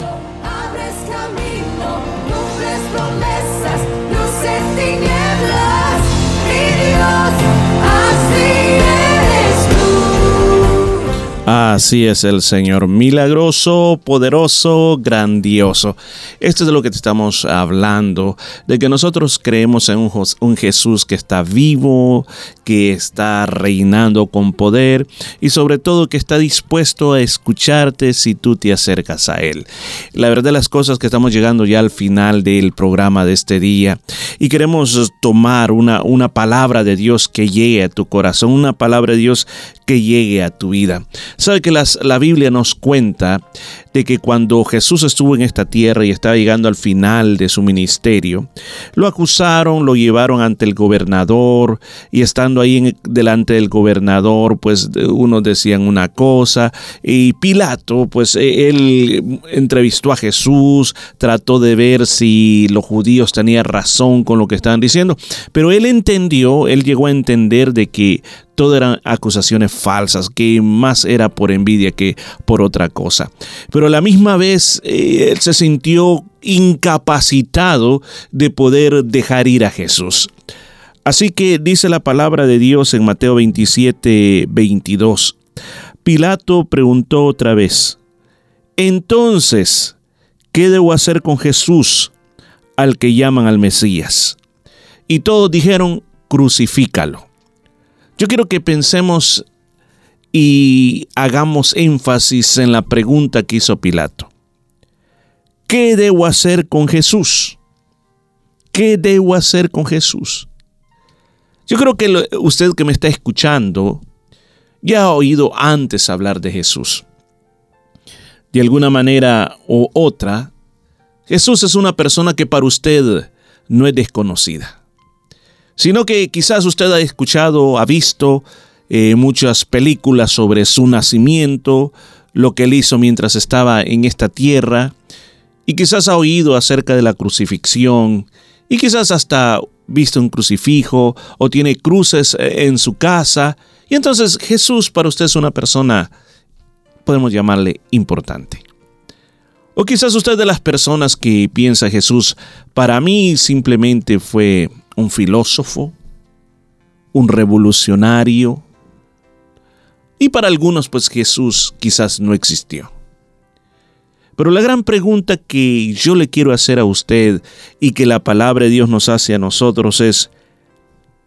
abres camino, cumples promesas, Así es el Señor, milagroso, poderoso, grandioso. Esto es de lo que te estamos hablando, de que nosotros creemos en un, Jesús que está vivo, que está reinando con poder y sobre todo que está dispuesto a escucharte si tú te acercas a Él. La verdad de las cosas que estamos llegando ya al final del programa de este día y queremos tomar una, una palabra de Dios que llegue a tu corazón, una palabra de Dios que llegue a tu vida. Sabe que las- la Biblia nos cuenta de que cuando Jesús estuvo en esta tierra y estaba llegando al final de su ministerio, lo acusaron, lo llevaron ante el gobernador y estando ahí en- delante del gobernador, pues de- unos decían una cosa y Pilato, pues eh, él entrevistó a Jesús, trató de ver si los judíos tenían razón con lo que estaban diciendo, pero él entendió, él llegó a entender de que todo eran acusaciones falsas, que más era por envidia que por otra cosa. Pero a la misma vez eh, él se sintió incapacitado de poder dejar ir a Jesús. Así que dice la palabra de Dios en Mateo 27, 22. Pilato preguntó otra vez, entonces, ¿qué debo hacer con Jesús al que llaman al Mesías? Y todos dijeron, crucifícalo. Yo quiero que pensemos y hagamos énfasis en la pregunta que hizo Pilato. ¿Qué debo hacer con Jesús? ¿Qué debo hacer con Jesús? Yo creo que usted que me está escuchando ya ha oído antes hablar de Jesús. De alguna manera u otra, Jesús es una persona que para usted no es desconocida sino que quizás usted ha escuchado, ha visto eh, muchas películas sobre su nacimiento, lo que él hizo mientras estaba en esta tierra, y quizás ha oído acerca de la crucifixión, y quizás hasta visto un crucifijo o tiene cruces eh, en su casa, y entonces Jesús para usted es una persona, podemos llamarle importante. O quizás usted de las personas que piensa Jesús, para mí simplemente fue un filósofo, un revolucionario, y para algunos pues Jesús quizás no existió. Pero la gran pregunta que yo le quiero hacer a usted y que la palabra de Dios nos hace a nosotros es,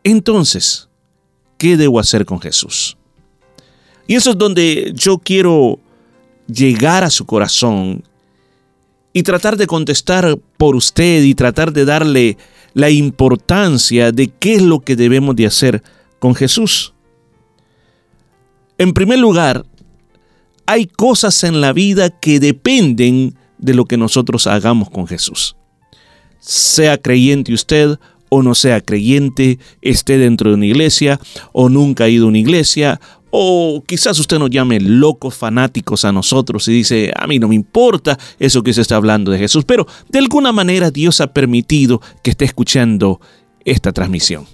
entonces, ¿qué debo hacer con Jesús? Y eso es donde yo quiero llegar a su corazón y tratar de contestar por usted y tratar de darle la importancia de qué es lo que debemos de hacer con Jesús. En primer lugar, hay cosas en la vida que dependen de lo que nosotros hagamos con Jesús. Sea creyente usted o no sea creyente, esté dentro de una iglesia o nunca ha ido a una iglesia, o quizás usted nos llame locos fanáticos a nosotros y dice, a mí no me importa eso que se está hablando de Jesús, pero de alguna manera Dios ha permitido que esté escuchando esta transmisión.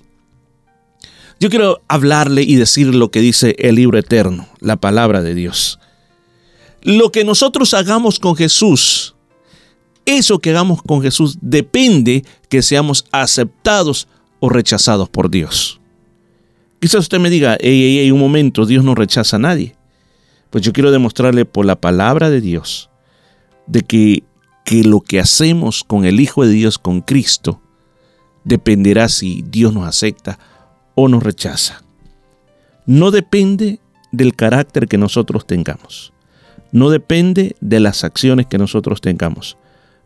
Yo quiero hablarle y decir lo que dice el libro eterno, la palabra de Dios. Lo que nosotros hagamos con Jesús, eso que hagamos con Jesús depende que seamos aceptados o rechazados por Dios. Quizás usted me diga, hey, hey, hey, un momento, Dios no rechaza a nadie. Pues yo quiero demostrarle por la palabra de Dios de que, que lo que hacemos con el Hijo de Dios, con Cristo, dependerá si Dios nos acepta o nos rechaza. No depende del carácter que nosotros tengamos. No depende de las acciones que nosotros tengamos.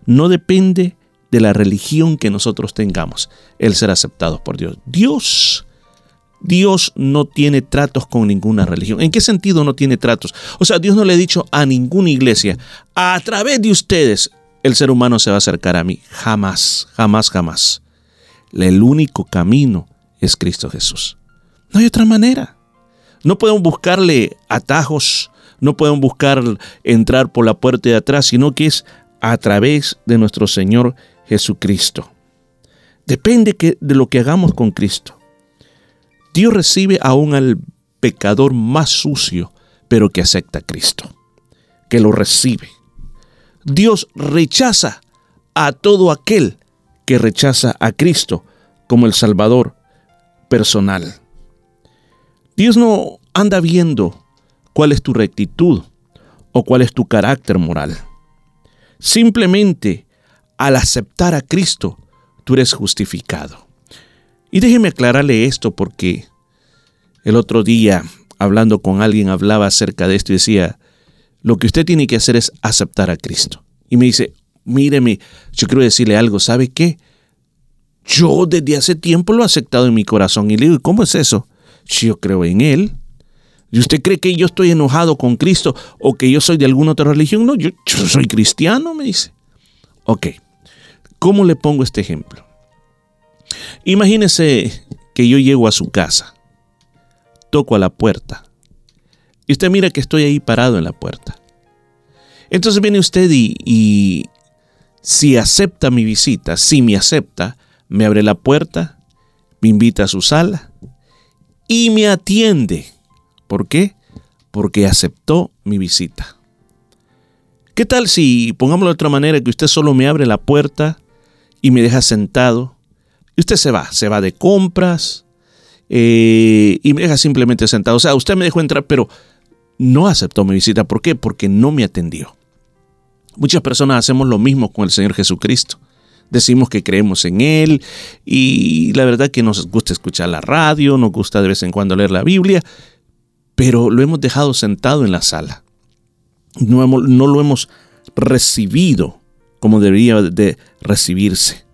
No depende de la religión que nosotros tengamos el ser aceptados por Dios. Dios Dios no tiene tratos con ninguna religión. ¿En qué sentido no tiene tratos? O sea, Dios no le ha dicho a ninguna iglesia, a través de ustedes el ser humano se va a acercar a mí. Jamás, jamás, jamás. El único camino es Cristo Jesús. No hay otra manera. No podemos buscarle atajos, no podemos buscar entrar por la puerta de atrás, sino que es a través de nuestro Señor Jesucristo. Depende que, de lo que hagamos con Cristo. Dios recibe aún al pecador más sucio, pero que acepta a Cristo, que lo recibe. Dios rechaza a todo aquel que rechaza a Cristo como el Salvador personal. Dios no anda viendo cuál es tu rectitud o cuál es tu carácter moral. Simplemente al aceptar a Cristo, tú eres justificado. Y déjeme aclararle esto porque el otro día, hablando con alguien, hablaba acerca de esto y decía, lo que usted tiene que hacer es aceptar a Cristo. Y me dice, míreme, yo quiero decirle algo, ¿sabe qué? Yo desde hace tiempo lo he aceptado en mi corazón. Y le digo, ¿cómo es eso? Yo creo en Él. ¿Y usted cree que yo estoy enojado con Cristo o que yo soy de alguna otra religión? No, yo, soy cristiano, me dice. Ok, ¿cómo le pongo este ejemplo? Imagínese que yo llego a su casa, toco a la puerta y usted mira que estoy ahí parado en la puerta. Entonces viene usted y si acepta mi visita, si me acepta, me abre la puerta, me invita a su sala y me atiende. ¿Por qué? Porque aceptó mi visita. ¿Qué tal si, pongámoslo de otra manera, que usted solo me abre la puerta y me deja sentado y usted se va, se va de compras eh, y me deja simplemente sentado? O sea, usted me dejó entrar, pero no aceptó mi visita. ¿Por qué? Porque no me atendió. Muchas personas hacemos lo mismo con el Señor Jesucristo. Decimos que creemos en Él y la verdad que nos gusta escuchar la radio, nos gusta de vez en cuando leer la Biblia, pero lo hemos dejado sentado en la sala. No, no lo hemos recibido como debería de recibirse.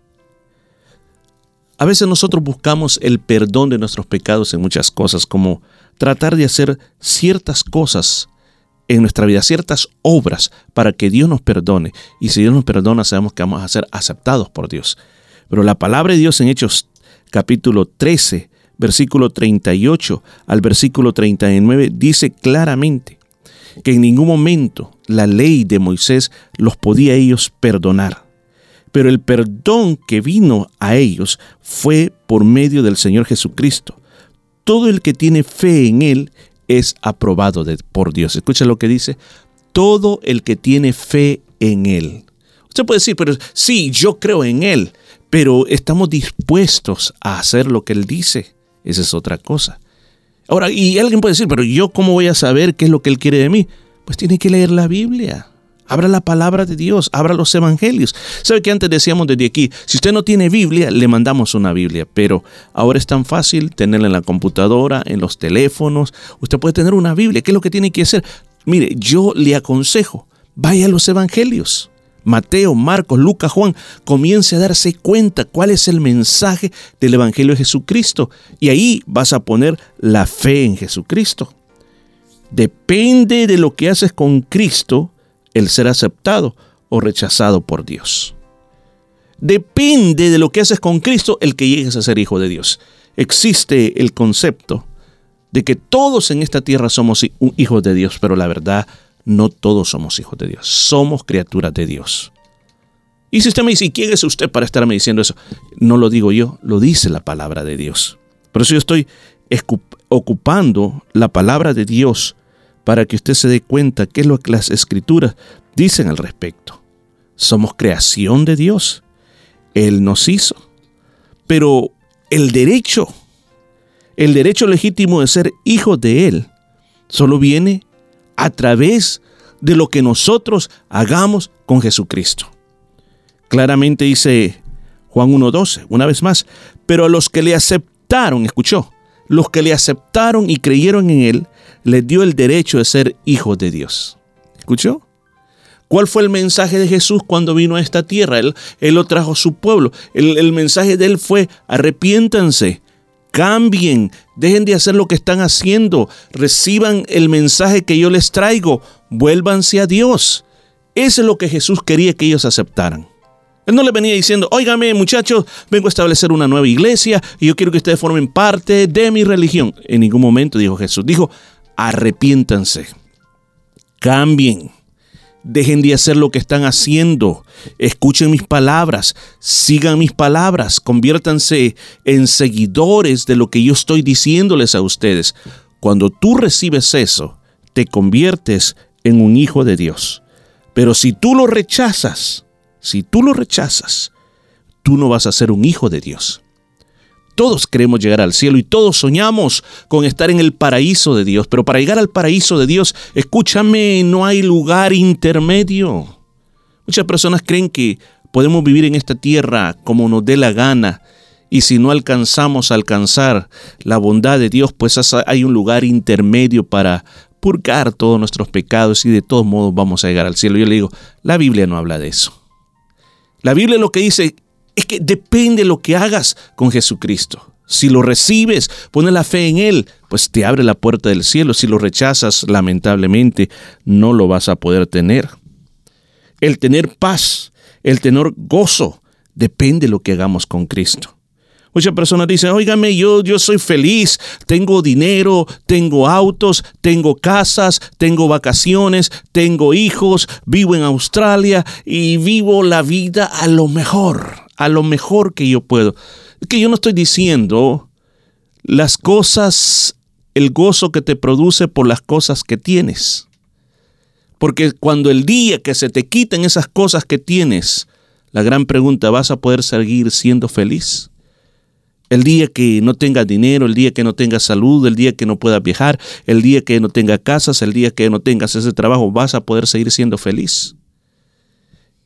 A veces nosotros buscamos el perdón de nuestros pecados en muchas cosas, como tratar de hacer ciertas cosas en nuestra vida, ciertas obras para que Dios nos perdone. Y si Dios nos perdona, sabemos que vamos a ser aceptados por Dios. Pero la palabra de Dios en Hechos capítulo 13, versículo 38 al versículo 39 dice claramente que en ningún momento la ley de Moisés los podía ellos perdonar. Pero el perdón que vino a ellos fue por medio del Señor Jesucristo. Todo el que tiene fe en Él es aprobado por Dios. Escucha lo que dice. Todo el que tiene fe en Él. Usted puede decir, pero sí, yo creo en Él, pero estamos dispuestos a hacer lo que Él dice. Esa es otra cosa. Ahora, y alguien puede decir, pero yo cómo voy a saber qué es lo que Él quiere de mí? Pues tiene que leer la Biblia. Abra la palabra de Dios, abra los evangelios. ¿Sabe que antes decíamos desde aquí? Si usted no tiene Biblia, le mandamos una Biblia, pero ahora es tan fácil tenerla en la computadora, en los teléfonos. Usted puede tener una Biblia. ¿Qué es lo que tiene que hacer? Mire, yo le aconsejo, vaya a los evangelios. Mateo, Marcos, Lucas, Juan, comience a darse cuenta cuál es el mensaje del Evangelio de Jesucristo. Y ahí vas a poner la fe en Jesucristo. Depende de lo que haces con Cristo, el ser aceptado o rechazado por Dios. Depende de lo que haces con Cristo el que llegues a ser hijo de Dios. Existe el concepto de que todos en esta tierra somos hijos de Dios, pero la verdad, no todos somos hijos de Dios. Somos criaturas de Dios. Y si usted me dice, ¿y es usted para estarme diciendo eso? No lo digo yo, lo dice la palabra de Dios. Por eso yo estoy ocupando la palabra de Dios para que usted se dé cuenta qué es lo que las escrituras dicen al respecto. Somos creación de Dios. Él nos hizo. Pero el derecho, el derecho legítimo de ser hijos de Él, solo viene a través de lo que nosotros hagamos con Jesucristo. Claramente dice Juan 1.12, una vez más, pero a los que le aceptaron, escuchó, los que le aceptaron y creyeron en Él, les dio el derecho de ser hijos de Dios. ¿Escuchó? ¿Cuál fue el mensaje de Jesús cuando vino a esta tierra? Él, él lo trajo a su pueblo. El, mensaje de Él fue, arrepiéntanse, cambien, dejen de hacer lo que están haciendo, reciban el mensaje que yo les traigo, vuélvanse a Dios. Eso es lo que Jesús quería que ellos aceptaran. Él no le venía diciendo, óigame muchachos, vengo a establecer una nueva iglesia y yo quiero que ustedes formen parte de mi religión. En ningún momento dijo Jesús, dijo, arrepiéntanse, cambien, dejen de hacer lo que están haciendo, escuchen mis palabras, sigan mis palabras, conviértanse en seguidores de lo que yo estoy diciéndoles a ustedes. Cuando tú recibes eso, te conviertes en un hijo de Dios. Pero si tú lo rechazas, si tú lo rechazas, tú no vas a ser un hijo de Dios. Todos queremos llegar al cielo y todos soñamos con estar en el paraíso de Dios, pero para llegar al paraíso de Dios, escúchame, no hay lugar intermedio. Muchas personas creen que podemos vivir en esta tierra como nos dé la gana y si no alcanzamos a alcanzar la bondad de Dios, pues hay un lugar intermedio para purgar todos nuestros pecados y de todos modos vamos a llegar al cielo. Yo le digo, la Biblia no habla de eso. La Biblia lo que dice es que depende lo que hagas con Jesucristo. Si lo recibes, pones la fe en Él, pues te abre la puerta del cielo. Si lo rechazas, lamentablemente, no lo vas a poder tener. El tener paz, el tener gozo, depende de lo que hagamos con Cristo. Muchas personas dicen, óigame, yo, yo soy feliz, tengo dinero, tengo autos, tengo casas, tengo vacaciones, tengo hijos, vivo en Australia y vivo la vida a lo mejor, a lo mejor que yo puedo. Que yo no estoy diciendo las cosas, el gozo que te produce por las cosas que tienes. Porque cuando el día que se te quiten esas cosas que tienes, la gran pregunta, ¿vas a poder seguir siendo feliz? El día que no tengas dinero, el día que no tengas salud, el día que no puedas viajar, el día que no tengas casas, el día que no tengas ese trabajo, vas a poder seguir siendo feliz.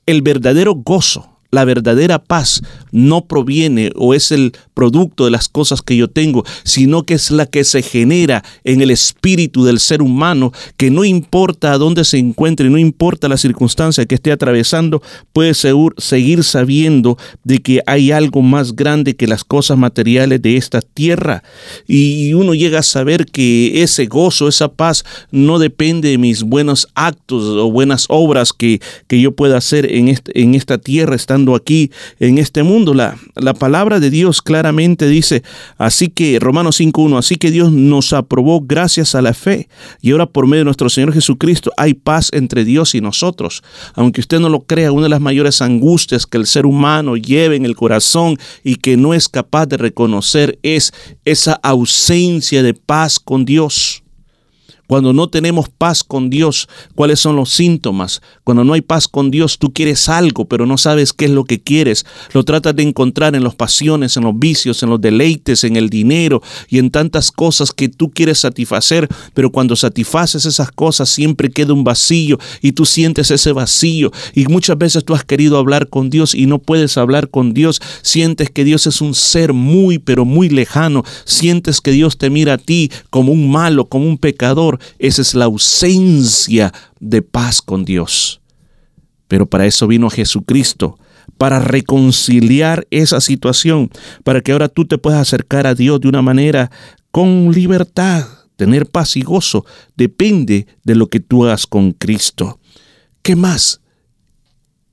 El verdadero gozo la verdadera paz no proviene o es el producto de las cosas que yo tengo, sino que es la que se genera en el espíritu del ser humano, que no importa a dónde se encuentre, no importa la circunstancia que esté atravesando, puede seguir sabiendo de que hay algo más grande que las cosas materiales de esta tierra. Y uno llega a saber que ese gozo, esa paz, no depende de mis buenos actos o buenas obras que, que yo pueda hacer en, en esta tierra, estando aquí en este mundo. La, la palabra de Dios claramente dice, así que Romanos 5.1, así que Dios nos aprobó gracias a la fe y ahora por medio de nuestro Señor Jesucristo hay paz entre Dios y nosotros. Aunque usted no lo crea, una de las mayores angustias que el ser humano lleve en el corazón y que no es capaz de reconocer es esa ausencia de paz con Dios. Cuando no tenemos paz con Dios, ¿cuáles son los síntomas? Cuando no hay paz con Dios, tú quieres algo, pero no sabes qué es lo que quieres. Lo tratas de encontrar en las pasiones, en los vicios, en los deleites, en el dinero y en tantas cosas que tú quieres satisfacer, pero cuando satisfaces esas cosas siempre queda un vacío y tú sientes ese vacío. Y muchas veces tú has querido hablar con Dios y no puedes hablar con Dios. Sientes que Dios es un ser muy, pero muy lejano. Sientes que Dios te mira a ti como un malo, como un pecador esa es la ausencia de paz con Dios. Pero para eso vino Jesucristo, para reconciliar esa situación, para que ahora tú te puedas acercar a Dios de una manera con libertad. Tener paz y gozo depende de lo que tú hagas con Cristo. ¿Qué más?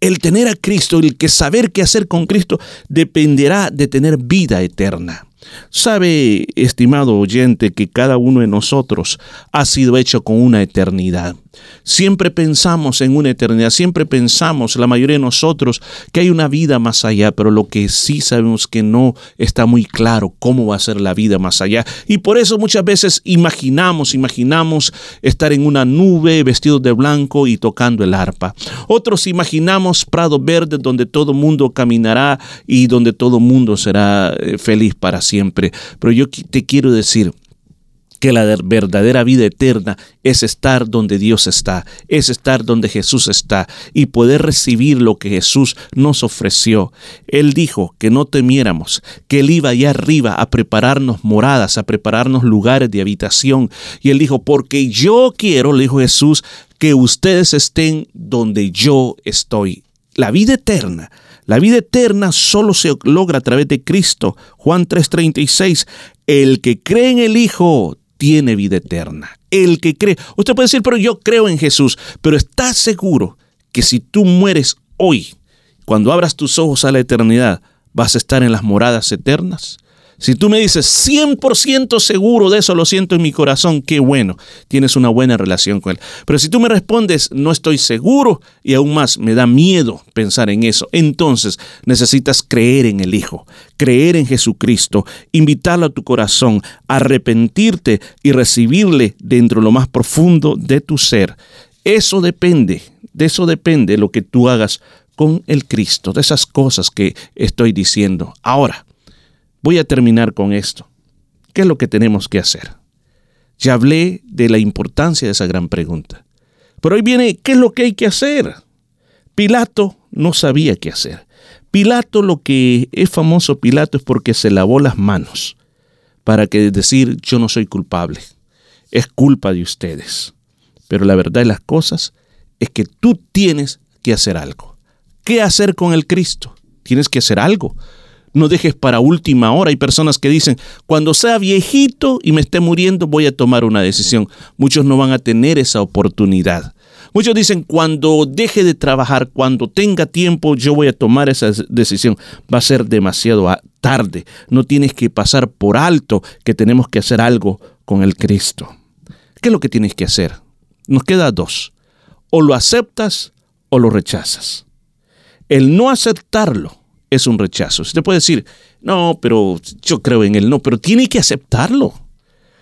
El tener a Cristo, el que saber qué hacer con Cristo, dependerá de tener vida eterna. Sabe, estimado oyente, que cada uno de nosotros ha sido hecho con una eternidad. Siempre pensamos en una eternidad, siempre pensamos, la mayoría de nosotros, que hay una vida más allá, pero lo que sí sabemos que no está muy claro cómo va a ser la vida más allá. Y por eso muchas veces imaginamos, imaginamos estar en una nube vestidos de blanco y tocando el arpa. Otros imaginamos prado verde donde todo mundo caminará y donde todo mundo será eh, feliz para siempre. Pero yo te quiero decir, que la verdadera vida eterna es estar donde Dios está, es estar donde Jesús está y poder recibir lo que Jesús nos ofreció. Él dijo que no temiéramos, que Él iba allá arriba a prepararnos moradas, a prepararnos lugares de habitación. Y Él dijo, porque yo quiero, le dijo Jesús, que ustedes estén donde yo estoy. La vida eterna la vida eterna solo se logra a través de Cristo. Juan 3:36, el que cree en el Hijo tiene vida eterna. El que cree. Usted puede decir, pero yo creo en Jesús, pero ¿estás seguro que si tú mueres hoy, cuando abras tus ojos a la eternidad, vas a estar en las moradas eternas? Si tú me dices 100% seguro de eso, lo siento en mi corazón, qué bueno, tienes una buena relación con Él. Pero si tú me respondes, no estoy seguro y aún más me da miedo pensar en eso, entonces necesitas creer en el Hijo, creer en Jesucristo, invitarlo a tu corazón, arrepentirte y recibirle dentro de lo más profundo de tu ser. Eso depende De eso depende lo que tú hagas con el Cristo, de esas cosas que estoy diciendo. Ahora, voy a terminar con esto. ¿Qué es lo que tenemos que hacer? Ya hablé de la importancia de esa gran pregunta. Pero hoy viene, ¿qué es lo que hay que hacer? Pilato no sabía qué hacer. Pilato lo que es famoso Pilato es porque se lavó las manos para que decir yo no soy culpable. Es culpa de ustedes. Pero la verdad de las cosas es que tú tienes que hacer algo. ¿Qué hacer con el Cristo? Tienes que hacer algo. No dejes para última hora. Hay personas que dicen, cuando sea viejito y me esté muriendo voy a tomar una decisión. Muchos no van a tener esa oportunidad. Muchos dicen, cuando deje de trabajar, cuando tenga tiempo, yo voy a tomar esa decisión. Va a ser demasiado tarde. No tienes que pasar por alto que tenemos que hacer algo con el Cristo. ¿Qué es lo que tienes que hacer? Nos queda dos. O lo aceptas o lo rechazas. El no aceptarlo es un rechazo. Usted puede decir, no, pero yo creo en él. No, pero tiene que aceptarlo.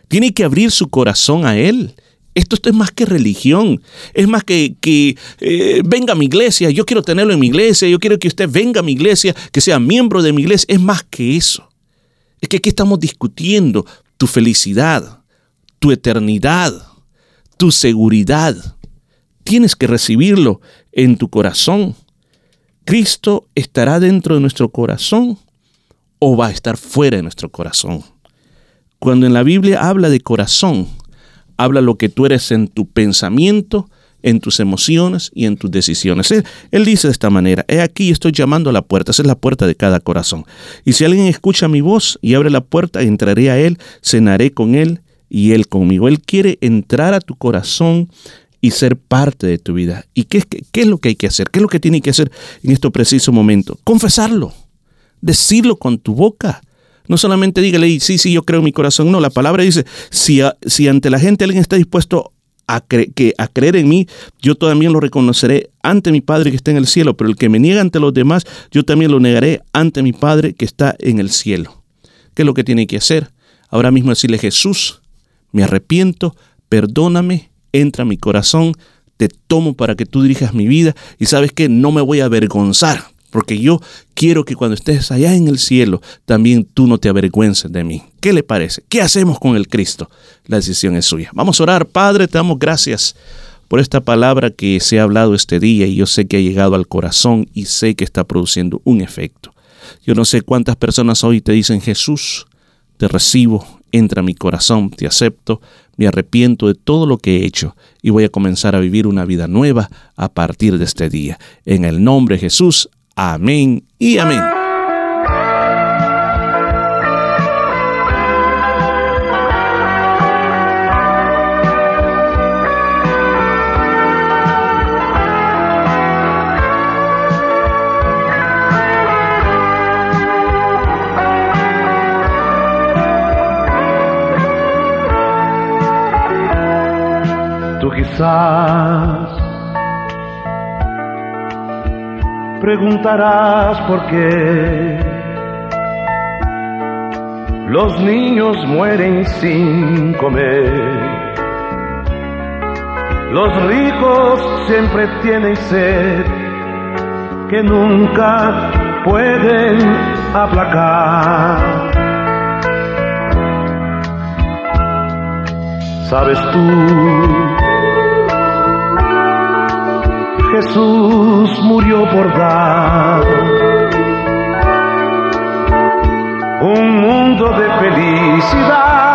Tiene que abrir su corazón a él. Esto, es más que religión, es más que, que eh, venga a mi iglesia, yo quiero tenerlo en mi iglesia, yo quiero que usted venga a mi iglesia, que sea miembro de mi iglesia, es más que eso. Es que aquí estamos discutiendo tu felicidad, tu eternidad, tu seguridad. Tienes que recibirlo en tu corazón. ¿Cristo estará dentro de nuestro corazón o va a estar fuera de nuestro corazón? Cuando en la Biblia habla de corazón, habla lo que tú eres en tu pensamiento, en tus emociones y en tus decisiones. Él, dice de esta manera, he aquí estoy llamando a la puerta, esa es la puerta de cada corazón. Y si alguien escucha mi voz y abre la puerta, entraré a él, cenaré con él y él conmigo. Él quiere entrar a tu corazón y ser parte de tu vida. ¿Y qué, qué, es lo que hay que hacer? ¿Qué es lo que tiene que hacer en este preciso momento? Confesarlo, decirlo con tu boca no solamente dígale, sí, sí, yo creo en mi corazón. No, la palabra dice, si, si ante la gente alguien está dispuesto a, que, a creer en mí, yo también lo reconoceré ante mi Padre que está en el cielo. Pero el que me niega ante los demás, yo también lo negaré ante mi Padre que está en el cielo. ¿Qué es lo que tiene que hacer? Ahora mismo decirle, Jesús, me arrepiento, perdóname, entra a mi corazón, te tomo para que tú dirijas mi vida y sabes que no me voy a avergonzar porque yo quiero que cuando estés allá en el cielo, también tú no te avergüences de mí. ¿Qué le parece? ¿Qué hacemos con el Cristo? La decisión es suya. Vamos a orar. Padre, te damos gracias por esta palabra que se ha hablado este día y yo sé que ha llegado al corazón y sé que está produciendo un efecto. Yo no sé cuántas personas hoy te dicen, Jesús, te recibo, entra a mi corazón, te acepto, me arrepiento de todo lo que he hecho y voy a comenzar a vivir una vida nueva a partir de este día. En el nombre de Jesús, Amén y amén. Preguntarás por qué. Los niños mueren sin comer. Los ricos siempre tienen sed que nunca pueden aplacar. ¿Sabes tú? Jesús murió por dar un mundo de felicidad